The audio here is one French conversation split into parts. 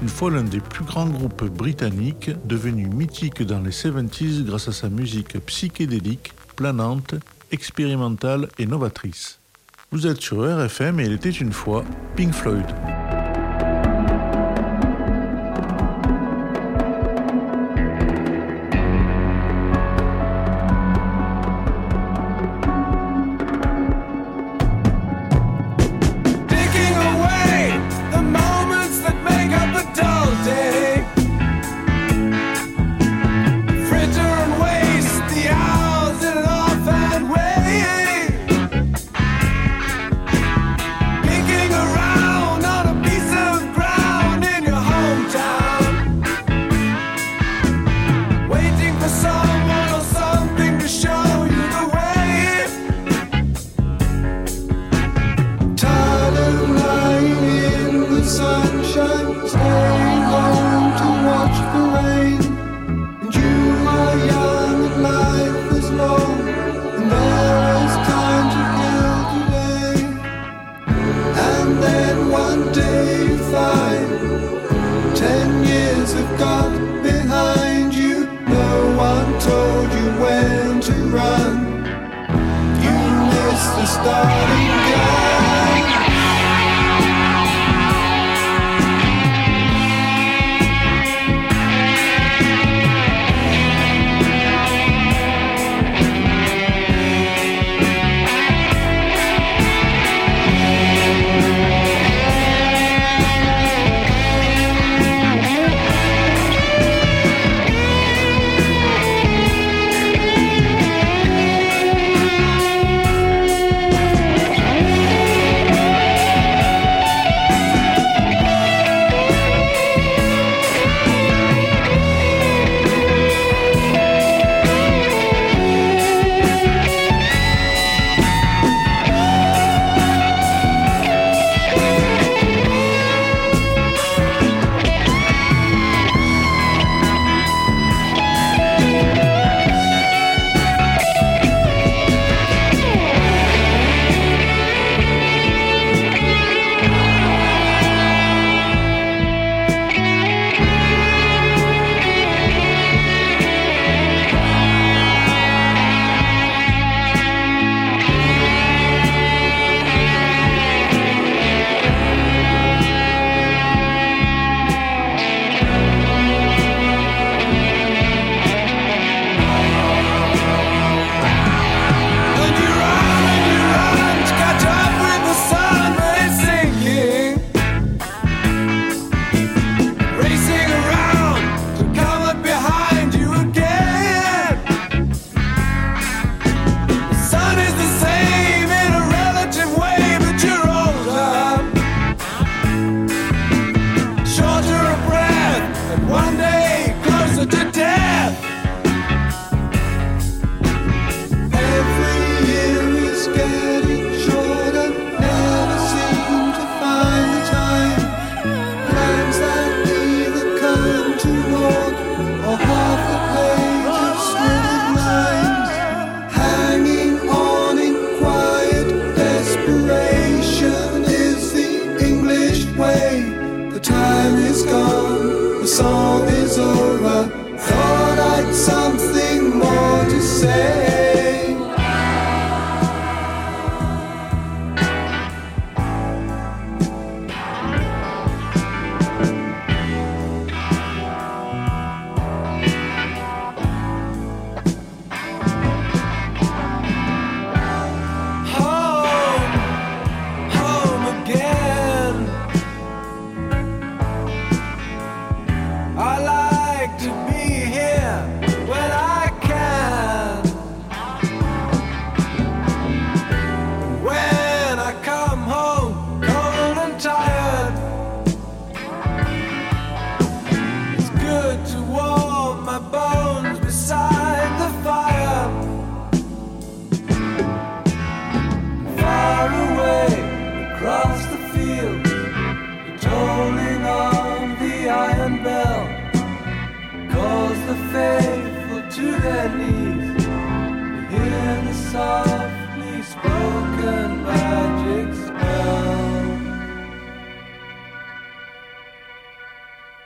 Une fois l'un des plus grands groupes britanniques, devenu mythique dans les 70s grâce à sa musique psychédélique, planante, expérimentale et novatrice. Vous êtes sur RFM et il était une fois Pink Floyd.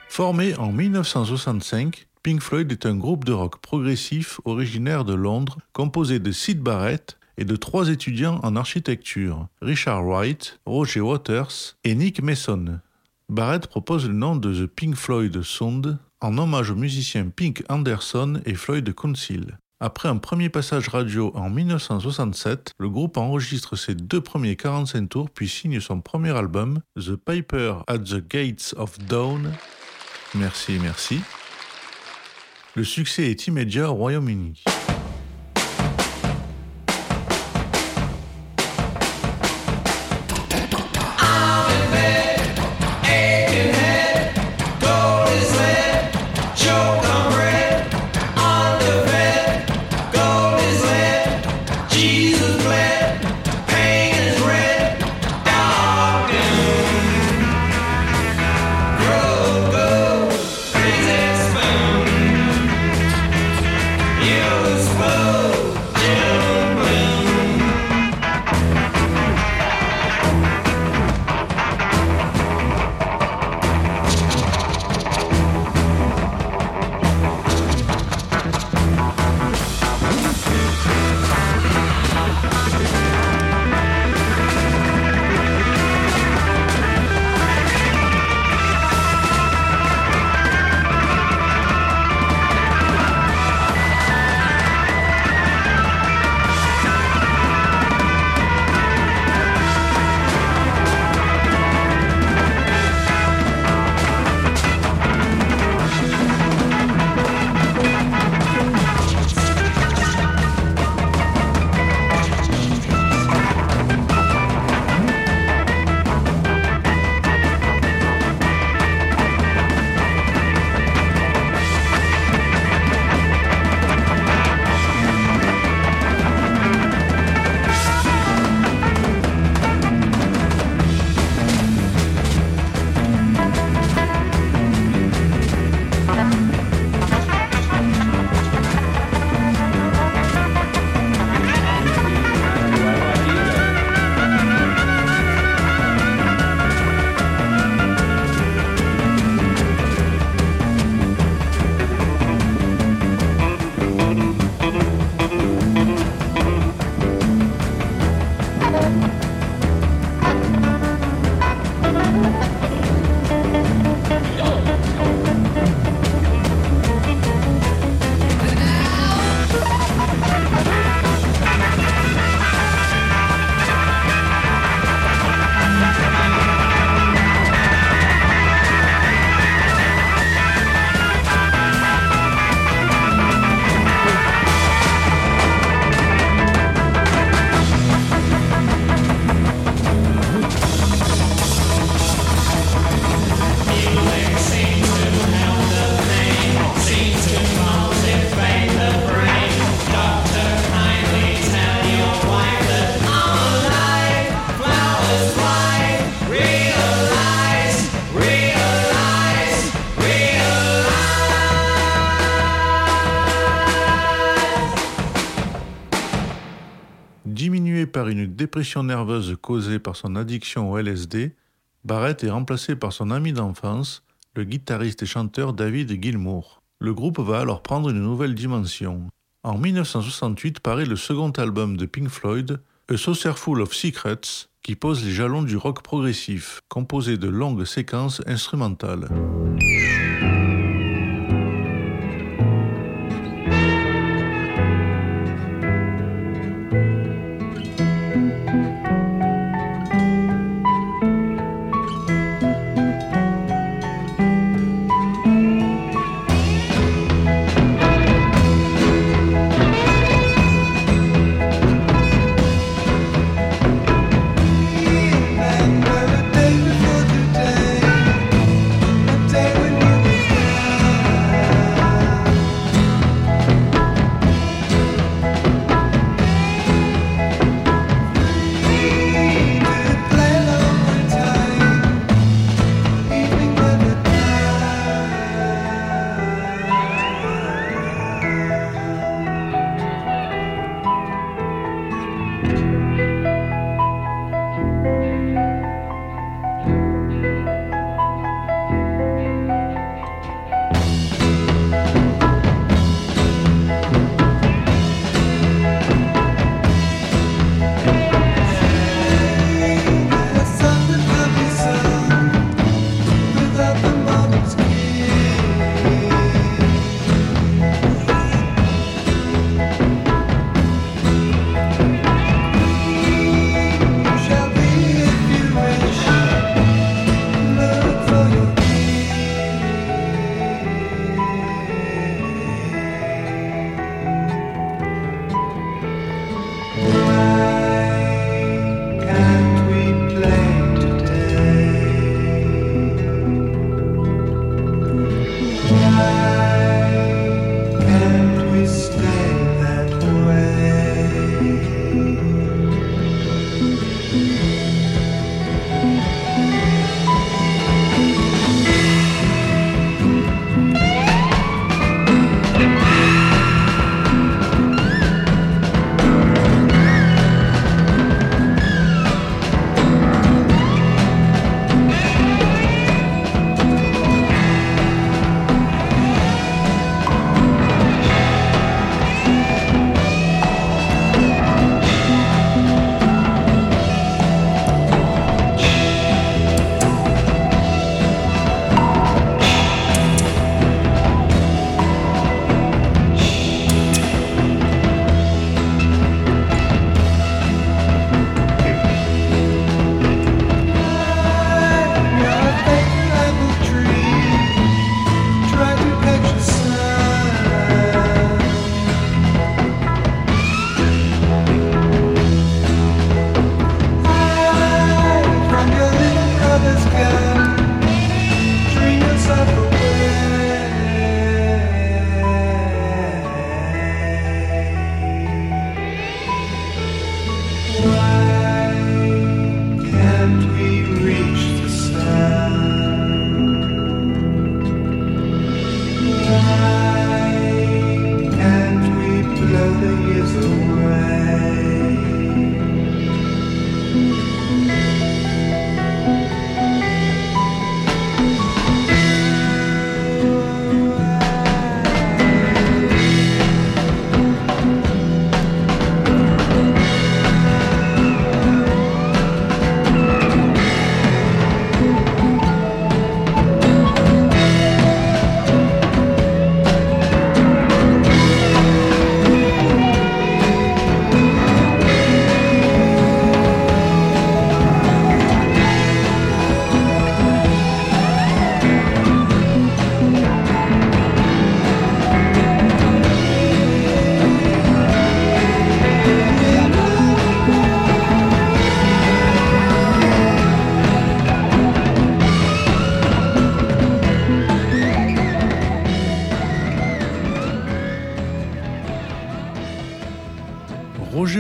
Formé en 1965, Pink Floyd est un groupe de rock progressif originaire de Londres, composé de Sid Barrett et de trois étudiants en architecture, Richard Wright, Roger Waters et Nick Mason. Barrett propose le nom de The Pink Floyd Sound en hommage aux musiciens Pink Anderson et Floyd Council. Après un premier passage radio en 1967, le groupe enregistre ses deux premiers 45 tours puis signe son premier album, The Piper at the Gates of Dawn. Merci, merci. Le succès est immédiat au Royaume-Uni. Dépression nerveuse causée par son addiction au LSD, Barrett est remplacé par son ami d'enfance, le guitariste et chanteur David Gilmour. Le groupe va alors prendre une nouvelle dimension. En 1968 paraît le second album de Pink Floyd, A Saucerful of Secrets, qui pose les jalons du rock progressif, composé de longues séquences instrumentales.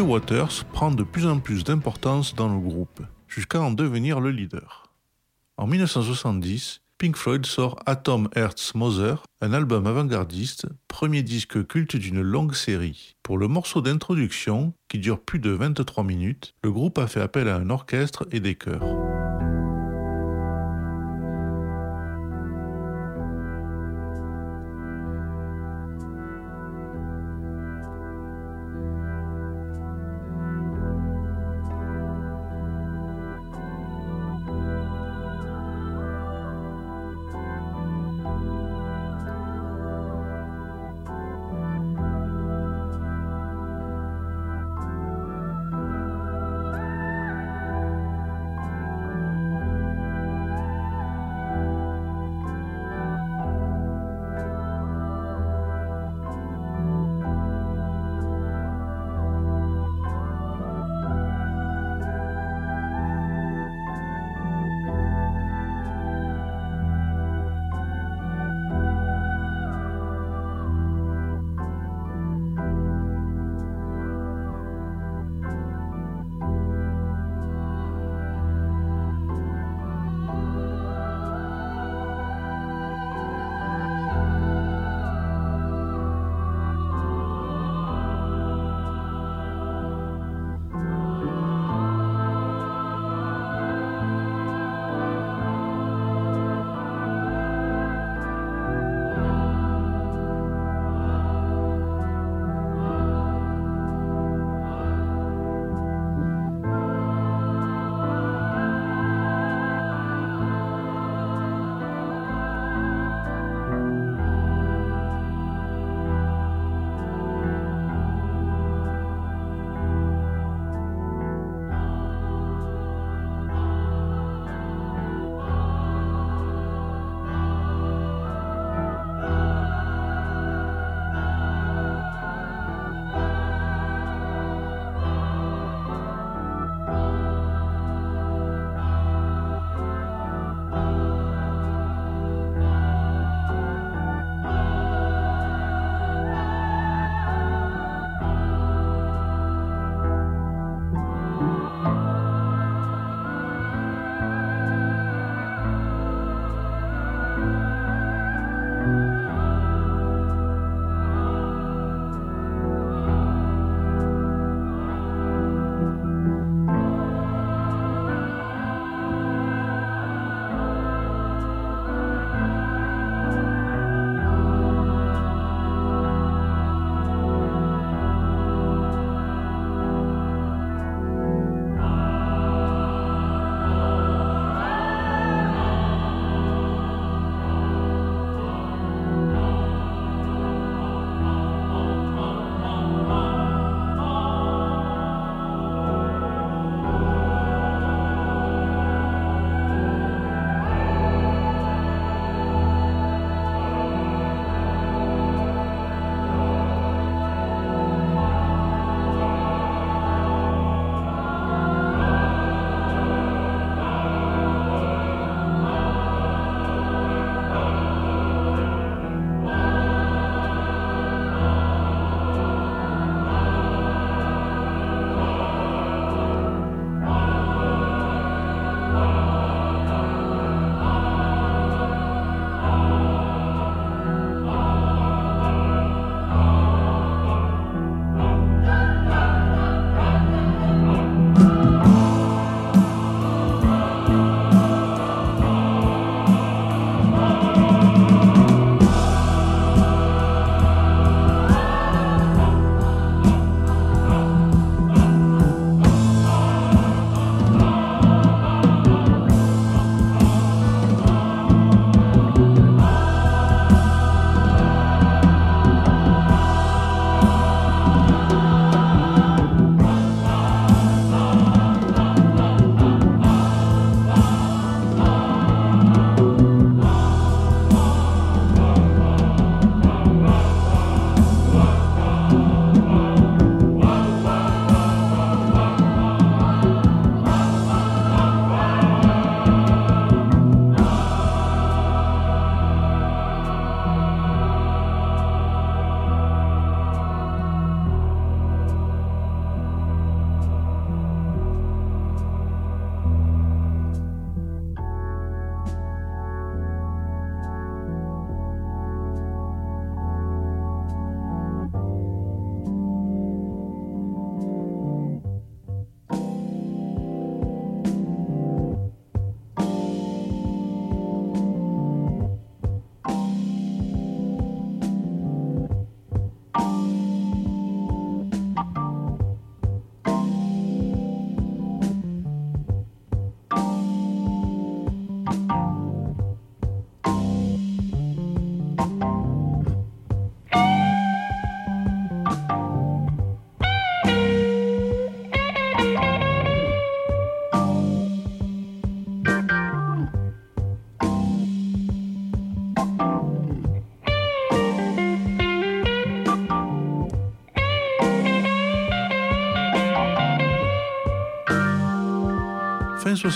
Waters prend de plus en plus d'importance dans le groupe, jusqu'à en devenir le leader. En 1970, Pink Floyd sort Atom Hearts Mother, un album avant-gardiste, premier disque culte d'une longue série. Pour le morceau d'introduction, qui dure plus de 23 minutes, le groupe a fait appel à un orchestre et des chœurs.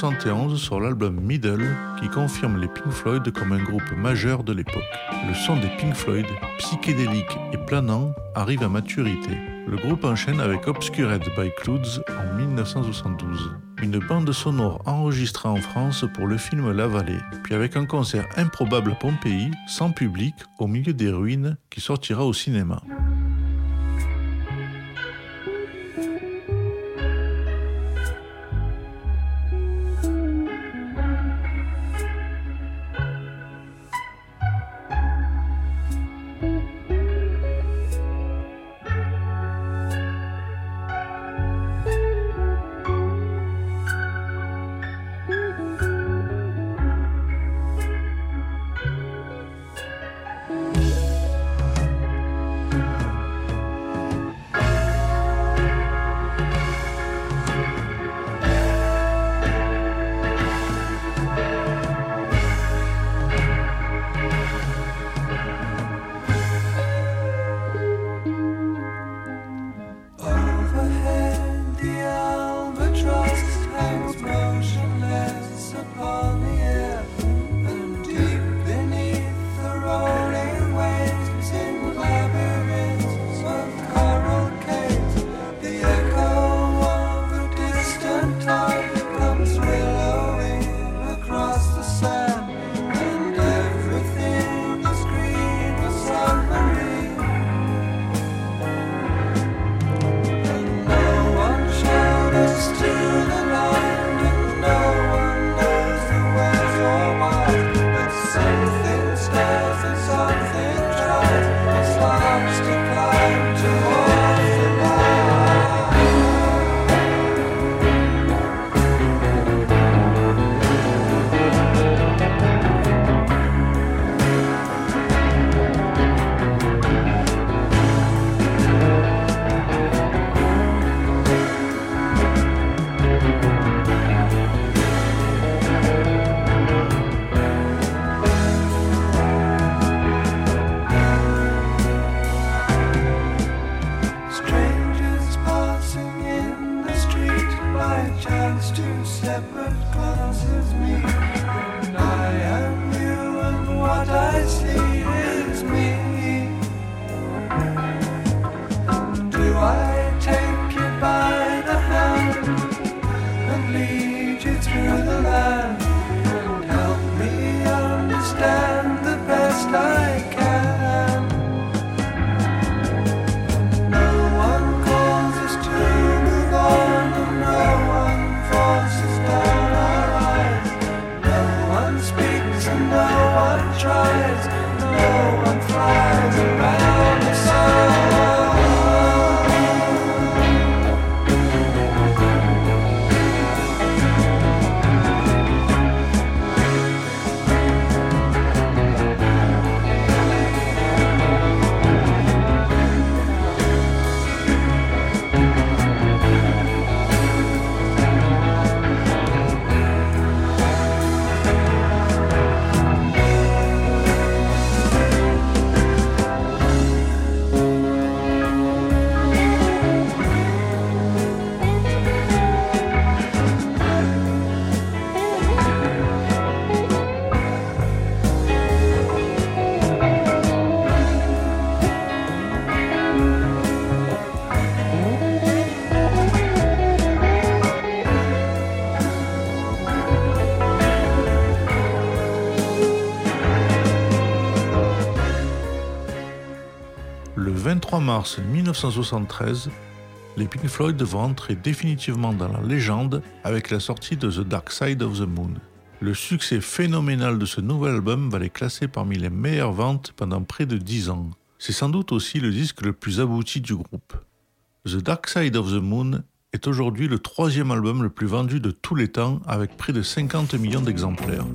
71 sur l'album Middle qui confirme les Pink Floyd comme un groupe majeur de l'époque. Le son des Pink Floyd, psychédélique et planant, arrive à maturité. Le groupe enchaîne avec Obscured by Clouds en 1972, une bande sonore enregistrée en France pour le film La Vallée, puis avec un concert improbable à Pompéi, sans public, au milieu des ruines, qui sortira au cinéma. Mars 1973, les Pink Floyd vont entrer définitivement dans la légende avec la sortie de The Dark Side of the Moon. Le succès phénoménal de ce nouvel album va les classer parmi les meilleures ventes pendant près de 10 ans. C'est sans doute aussi le disque le plus abouti du groupe. The Dark Side of the Moon est aujourd'hui le troisième album le plus vendu de tous les temps avec près de 50 millions d'exemplaires.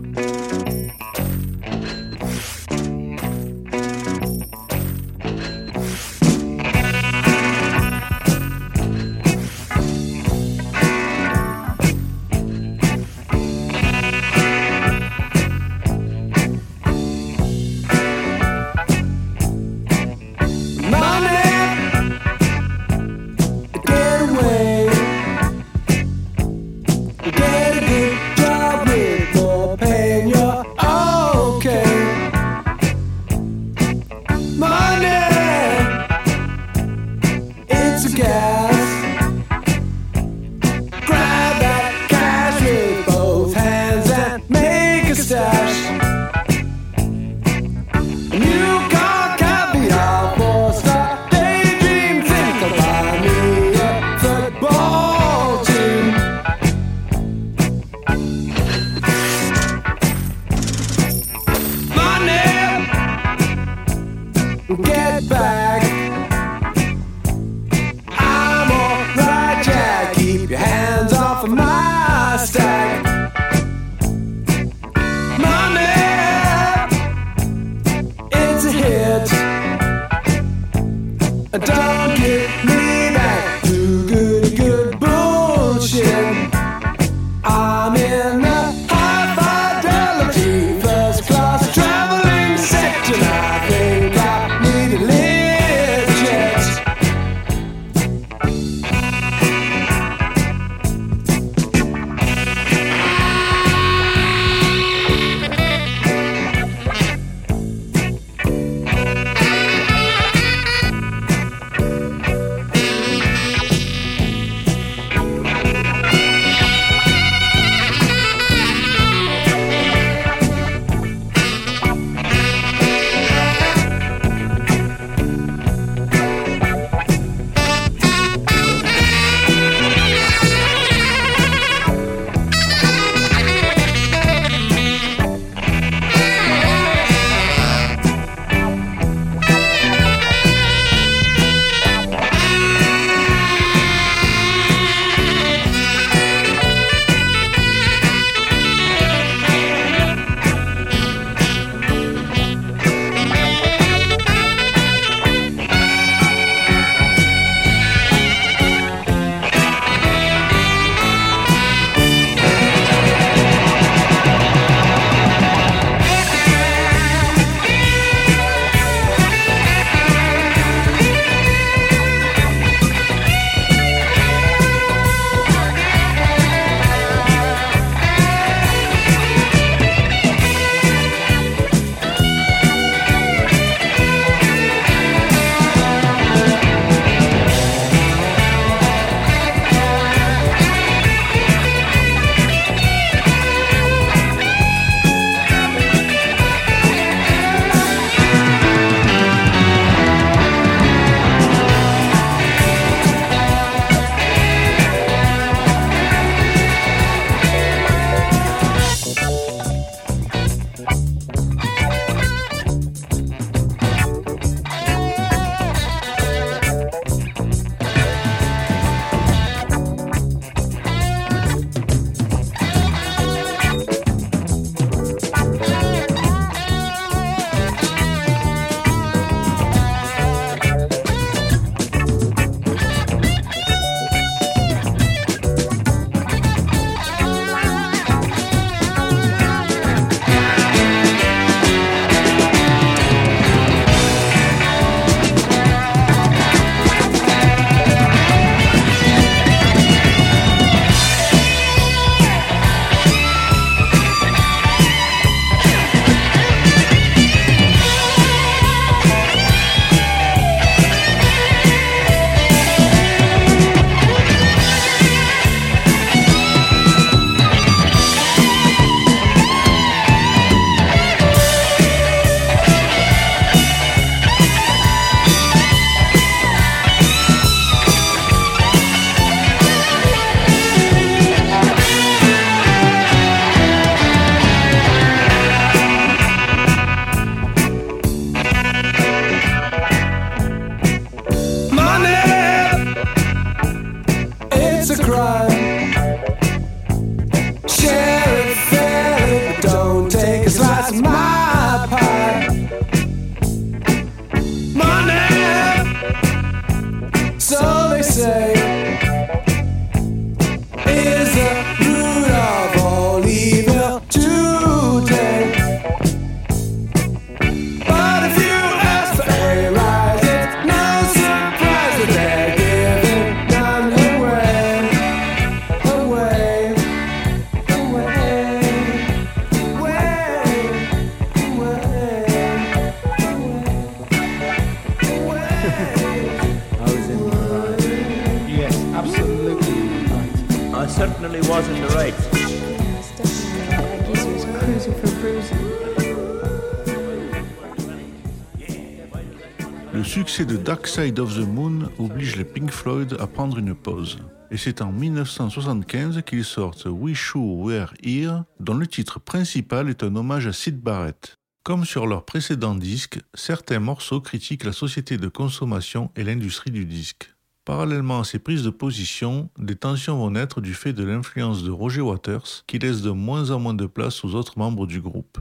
Dark Side of the Moon oblige les Pink Floyd à prendre une pause. Et c'est en 1975 qu'ils sortent Wish You Were Here, dont le titre principal est un hommage à Sid Barrett. Comme sur leur précédent disque, certains morceaux critiquent la société de consommation et l'industrie du disque. Parallèlement à ces prises de position, des tensions vont naître du fait de l'influence de Roger Waters, qui laisse de moins en moins de place aux autres membres du groupe.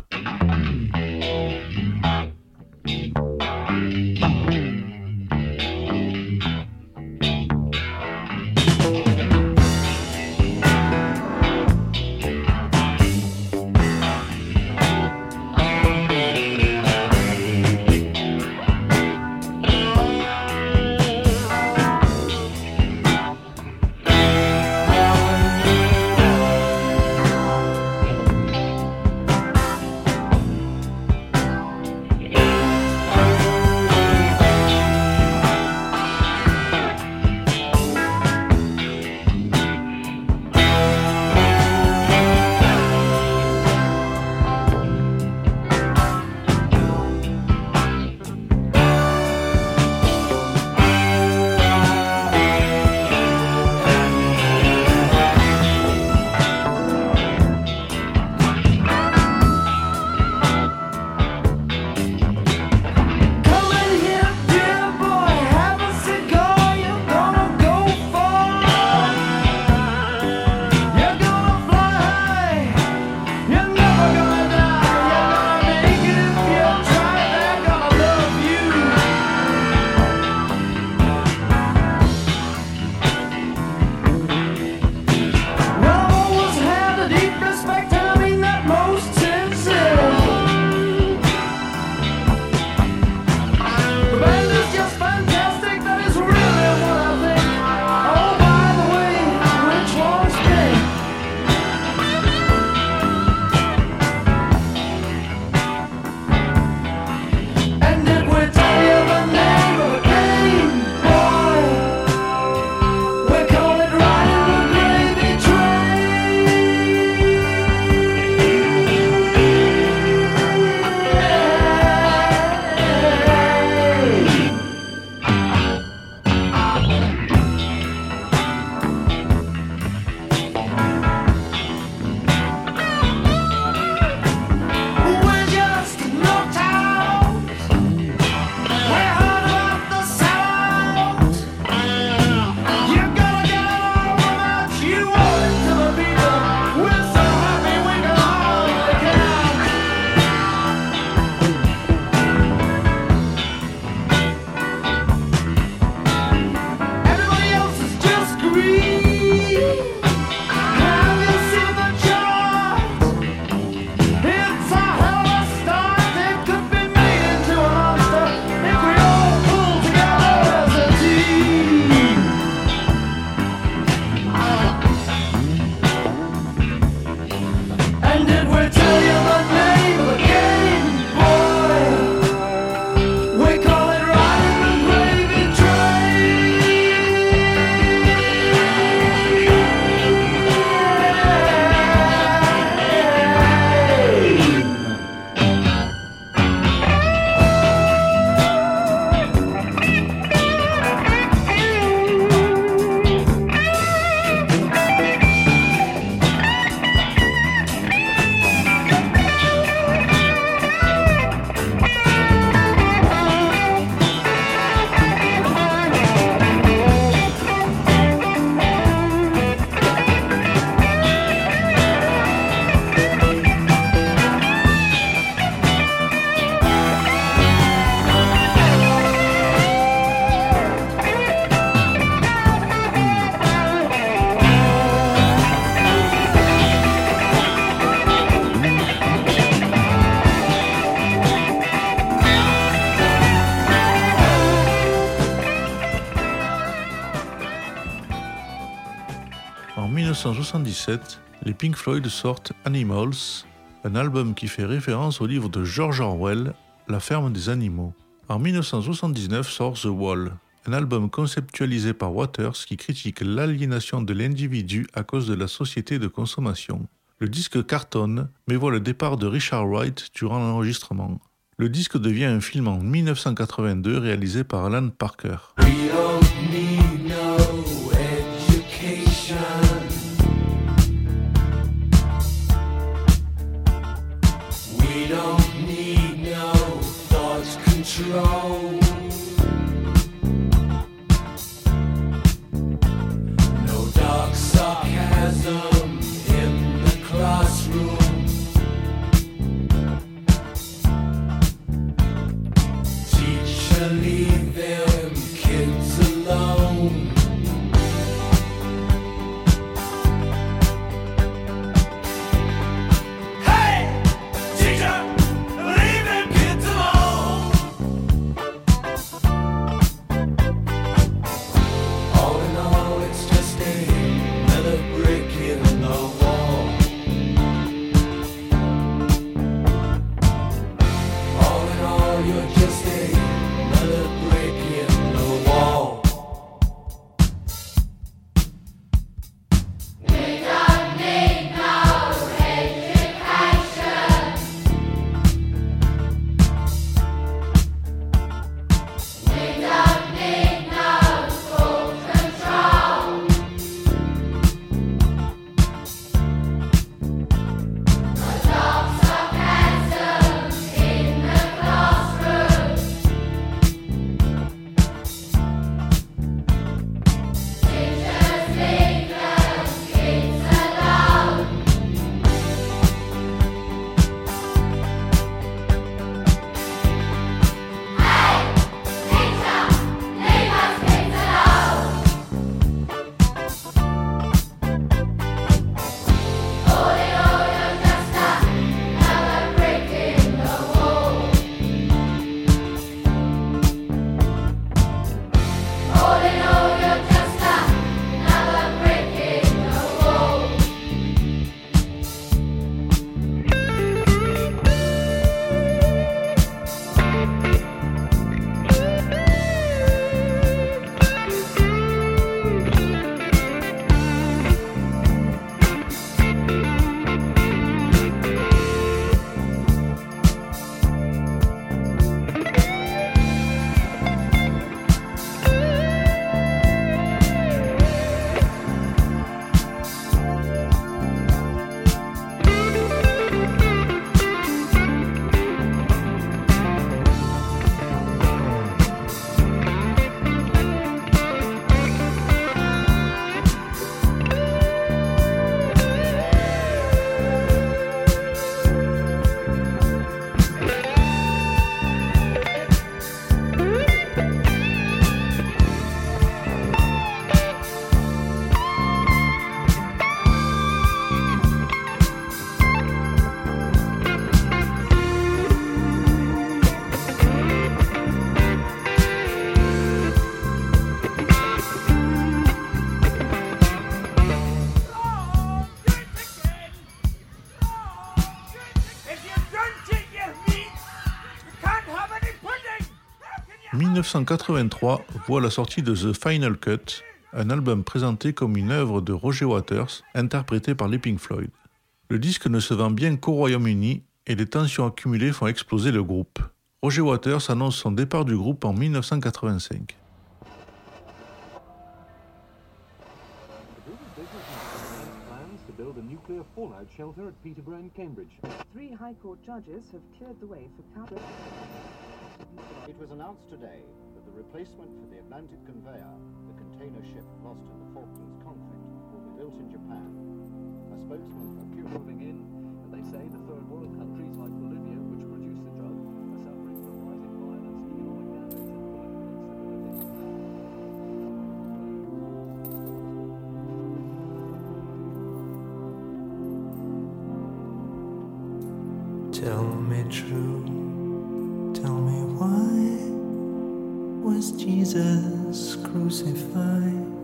1977, les Pink Floyd sortent Animals, un album qui fait référence au livre de George Orwell, La ferme des animaux. En 1979 sort The Wall, un album conceptualisé par Waters qui critique l'aliénation de l'individu à cause de la société de consommation. Le disque cartonne, mais voit le départ de Richard Wright durant l'enregistrement. Le disque devient un film en 1982 réalisé par Alan Parker. 1983 voit la sortie de The Final Cut, un album présenté comme une œuvre de Roger Waters, interprété par les Pink Floyd. Le disque ne se vend bien qu'au Royaume-Uni et les tensions accumulées font exploser le groupe. Roger Waters annonce son départ du groupe en 1985. Shelter at Peterborough in Cambridge. Three High Court judges have cleared the way for Cabot. It was announced today that the replacement for the Atlantic conveyor, the container ship lost in the Falklands conflict, will be built in Japan. A spokesman for Cuba Moving in, and they say the third world countries like Tell me true, tell me why was Jesus crucified?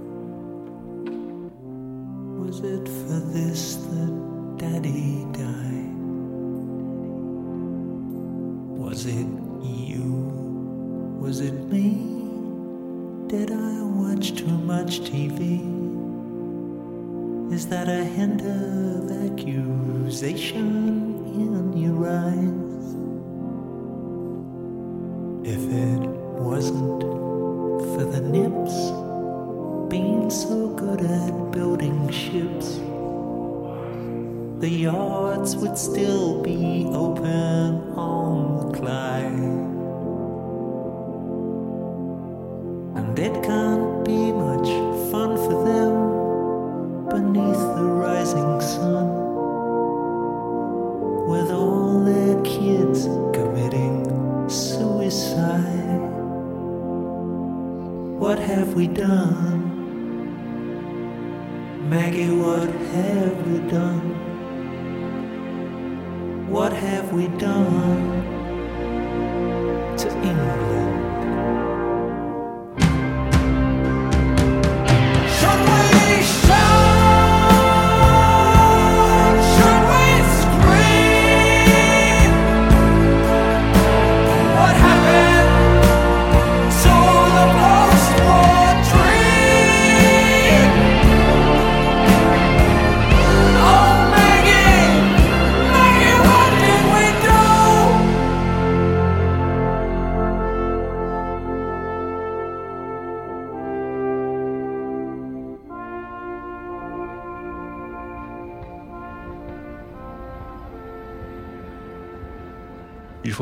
The yards would still be open on the Clyde. And it can't be much fun for them beneath the rising sun with all their kids committing suicide. What have we done? Maggie, what have we done? We done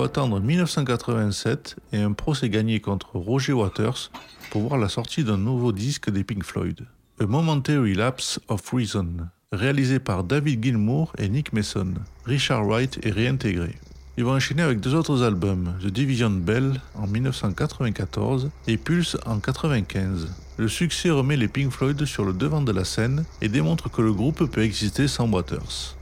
faut attendre 1987 et un procès gagné contre Roger Waters pour voir la sortie d'un nouveau disque des Pink Floyd, A Momentary Lapse of Reason, réalisé par David Gilmour et Nick Mason. Richard Wright est réintégré. Ils vont enchaîner avec deux autres albums, The Division Bell en 1994 et Pulse en 1995. Le succès remet les Pink Floyd sur le devant de la scène et démontre que le groupe peut exister sans Waters.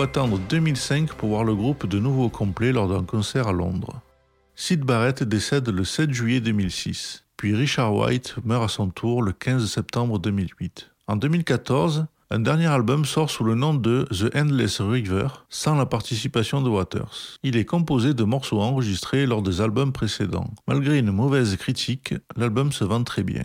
Faut attendre 2005 pour voir le groupe de nouveau au complet lors d'un concert à Londres. Sid Barrett décède le 7 juillet 2006, puis Richard White meurt à son tour le 15 septembre 2008. En 2014, un dernier album sort sous le nom de The Endless River, sans la participation de Waters. Il est composé de morceaux enregistrés lors des albums précédents. Malgré une mauvaise critique, l'album se vend très bien.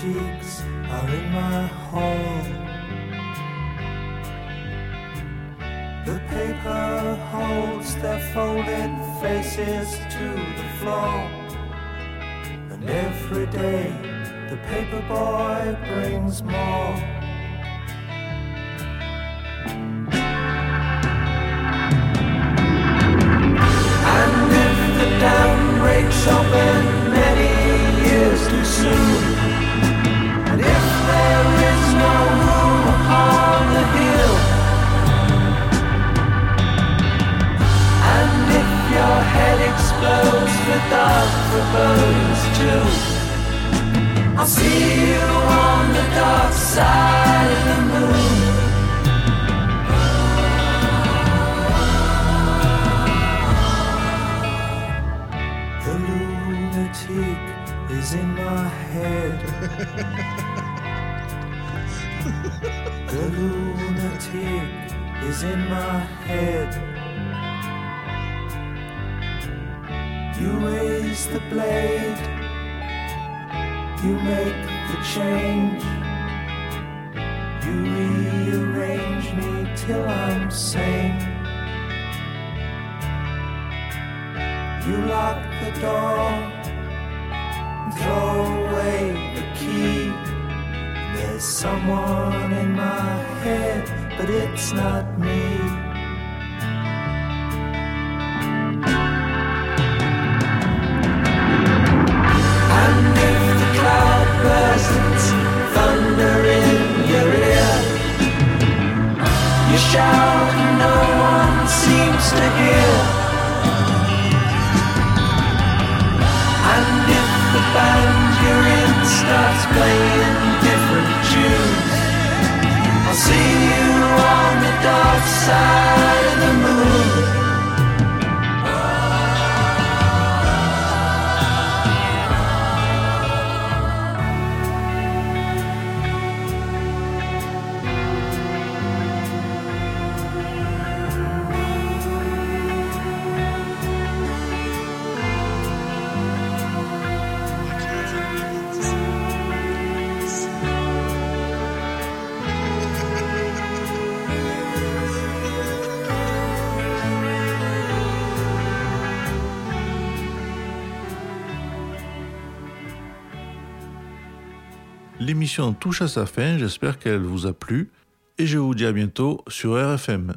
lunatics are in my hall. The paper holds their folded faces to the floor. And every day the paper boy brings more. And if the dam breaks open many years too soon, L'émission touche à sa fin, j'espère qu'elle vous a plu et je vous dis à bientôt sur RFM.